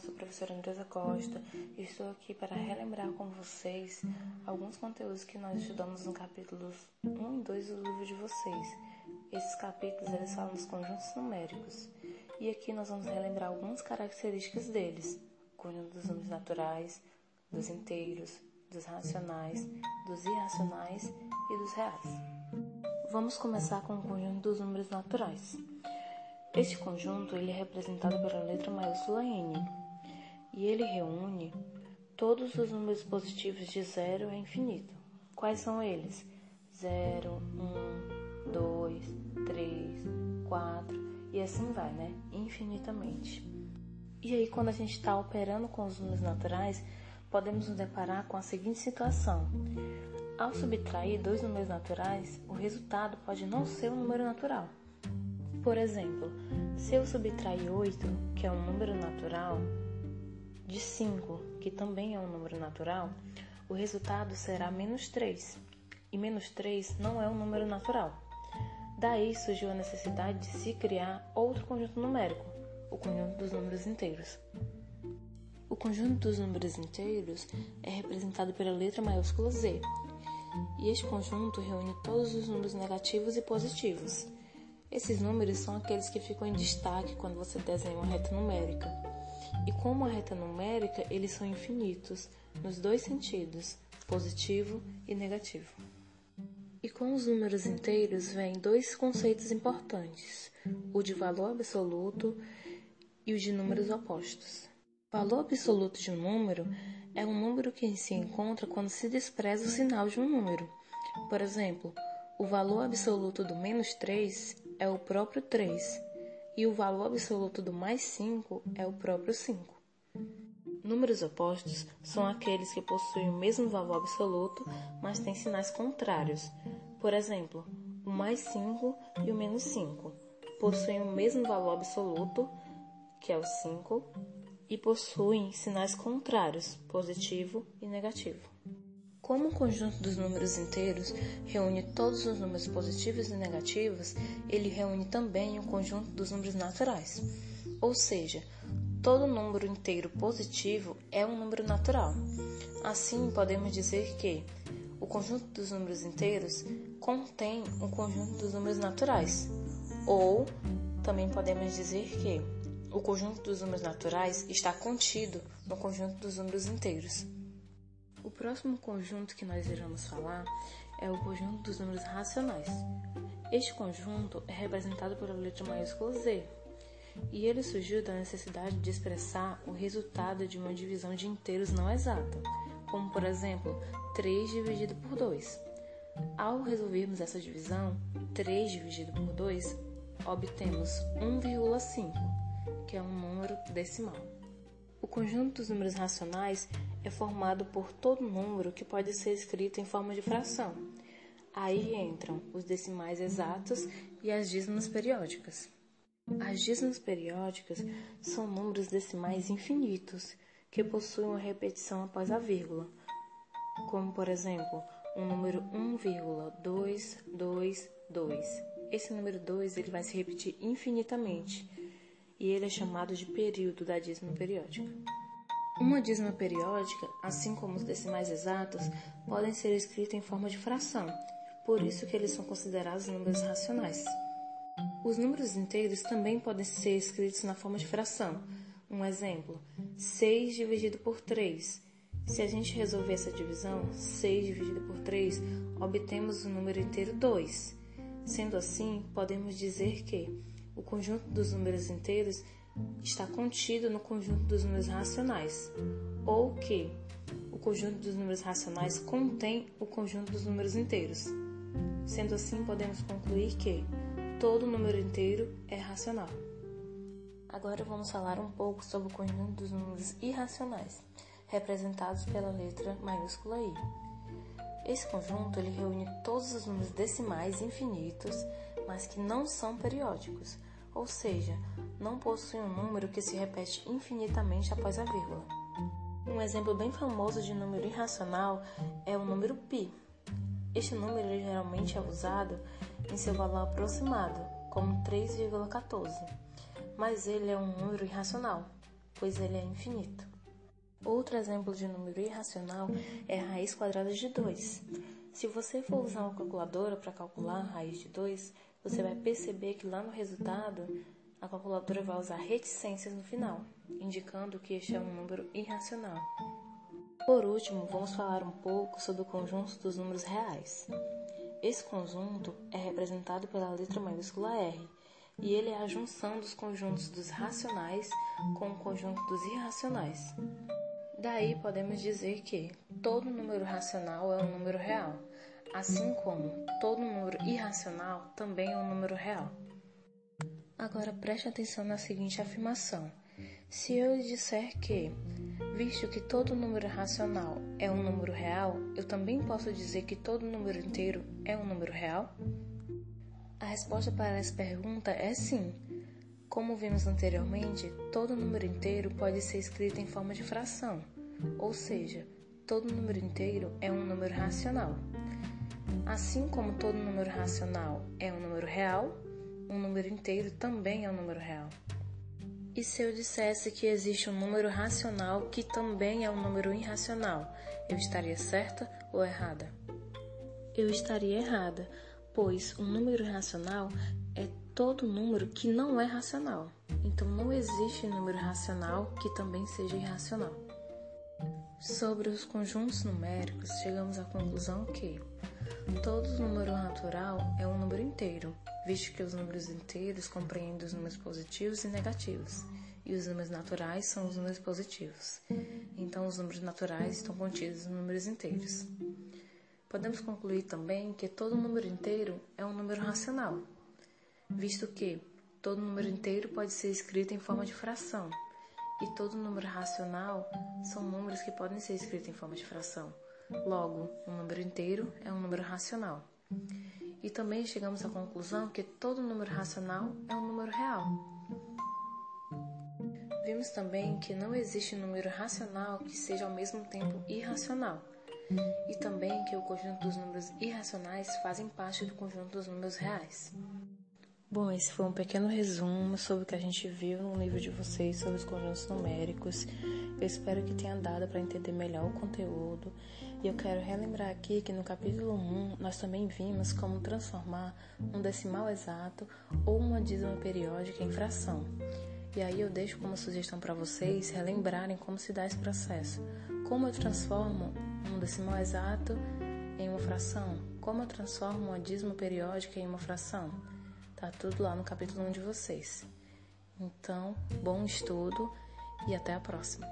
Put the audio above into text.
sou a professora Andresa Costa e estou aqui para relembrar com vocês alguns conteúdos que nós estudamos nos capítulos 1 e 2 do livro de vocês. Esses capítulos eles falam dos conjuntos numéricos e aqui nós vamos relembrar algumas características deles: conjunto dos números naturais, dos inteiros, dos racionais, dos irracionais e dos reais. Vamos começar com o conjunto dos números naturais. Este conjunto ele é representado pela letra maiúscula N e ele reúne todos os números positivos de zero a infinito. Quais são eles? 0, 1, 2, 3, 4 e assim vai, né? Infinitamente. E aí, quando a gente está operando com os números naturais, podemos nos deparar com a seguinte situação. Ao subtrair dois números naturais, o resultado pode não ser um número natural por exemplo, se eu subtrair 8, que é um número natural, de 5, que também é um número natural, o resultado será menos 3. E menos 3 não é um número natural. Daí surgiu a necessidade de se criar outro conjunto numérico, o conjunto dos números inteiros. O conjunto dos números inteiros é representado pela letra maiúscula Z, e este conjunto reúne todos os números negativos e positivos. Esses números são aqueles que ficam em destaque quando você desenha uma reta numérica. E como uma reta numérica, eles são infinitos, nos dois sentidos, positivo e negativo. E com os números inteiros vêm dois conceitos importantes: o de valor absoluto e o de números opostos. O valor absoluto de um número é um número que se encontra quando se despreza o sinal de um número. Por exemplo, o valor absoluto do menos 3 é o próprio 3 e o valor absoluto do mais 5 é o próprio 5. Números opostos são aqueles que possuem o mesmo valor absoluto, mas têm sinais contrários. Por exemplo, o mais 5 e o menos 5 possuem o mesmo valor absoluto, que é o 5, e possuem sinais contrários, positivo e negativo. Como o conjunto dos números inteiros reúne todos os números positivos e negativos, ele reúne também o conjunto dos números naturais. Ou seja, todo número inteiro positivo é um número natural. Assim, podemos dizer que o conjunto dos números inteiros contém o conjunto dos números naturais. Ou também podemos dizer que o conjunto dos números naturais está contido no conjunto dos números inteiros. O próximo conjunto que nós iremos falar é o conjunto dos números racionais. Este conjunto é representado pela letra maiúscula Z, e ele surgiu da necessidade de expressar o resultado de uma divisão de inteiros não exata, como por exemplo 3 dividido por 2. Ao resolvermos essa divisão, 3 dividido por 2, obtemos 1,5, que é um número decimal. O conjunto dos números racionais é formado por todo número que pode ser escrito em forma de fração. Aí entram os decimais exatos e as dízimas periódicas. As dízimas periódicas são números decimais infinitos que possuem uma repetição após a vírgula, como por exemplo, o número 1,222. Esse número 2 ele vai se repetir infinitamente e ele é chamado de período da dízima periódica. Uma dízima periódica, assim como os decimais exatos, podem ser escritos em forma de fração, por isso que eles são considerados números racionais. Os números inteiros também podem ser escritos na forma de fração. Um exemplo, 6 dividido por 3. Se a gente resolver essa divisão, 6 dividido por 3, obtemos o número inteiro 2. Sendo assim, podemos dizer que o conjunto dos números inteiros está contido no conjunto dos números racionais, ou que o conjunto dos números racionais contém o conjunto dos números inteiros. Sendo assim, podemos concluir que todo número inteiro é racional. Agora vamos falar um pouco sobre o conjunto dos números irracionais, representados pela letra maiúscula I. Esse conjunto ele reúne todos os números decimais infinitos, mas que não são periódicos, ou seja, não possui um número que se repete infinitamente após a vírgula. Um exemplo bem famoso de número irracional é o número π. Este número geralmente é usado em seu valor aproximado, como 3,14, mas ele é um número irracional, pois ele é infinito. Outro exemplo de número irracional é a raiz quadrada de 2. Se você for usar uma calculadora para calcular a raiz de 2, você vai perceber que lá no resultado a calculadora vai usar reticências no final, indicando que este é um número irracional. Por último, vamos falar um pouco sobre o conjunto dos números reais. Esse conjunto é representado pela letra maiúscula R, e ele é a junção dos conjuntos dos racionais com o conjunto dos irracionais. Daí podemos dizer que todo número racional é um número real, assim como todo número irracional também é um número real. Agora preste atenção na seguinte afirmação. Se eu disser que, visto que todo número racional é um número real, eu também posso dizer que todo número inteiro é um número real? A resposta para essa pergunta é sim. Como vimos anteriormente, todo número inteiro pode ser escrito em forma de fração, ou seja, todo número inteiro é um número racional. Assim como todo número racional é um número real, um número inteiro também é um número real. E se eu dissesse que existe um número racional que também é um número irracional, eu estaria certa ou errada? Eu estaria errada, pois um número racional é todo número que não é racional. Então não existe número racional que também seja irracional. Sobre os conjuntos numéricos, chegamos à conclusão que todo número natural é um número inteiro, visto que os números inteiros compreendem os números positivos e negativos, e os números naturais são os números positivos. Então, os números naturais estão contidos nos números inteiros. Podemos concluir também que todo número inteiro é um número racional, visto que todo número inteiro pode ser escrito em forma de fração, e todo número racional são números que podem ser escritos em forma de fração. Logo, um número inteiro é um número racional. E também chegamos à conclusão que todo número racional é um número real. Vimos também que não existe número racional que seja ao mesmo tempo irracional. E também que o conjunto dos números irracionais fazem parte do conjunto dos números reais. Bom, esse foi um pequeno resumo sobre o que a gente viu no livro de vocês sobre os conjuntos numéricos. Eu espero que tenha dado para entender melhor o conteúdo. E eu quero relembrar aqui que no capítulo 1 nós também vimos como transformar um decimal exato ou uma dízima periódica em fração. E aí eu deixo como sugestão para vocês relembrarem como se dá esse processo. Como eu transformo um decimal exato em uma fração? Como eu transformo uma dízima periódica em uma fração? Tá tudo lá no capítulo 1 de vocês. Então, bom estudo e até a próxima.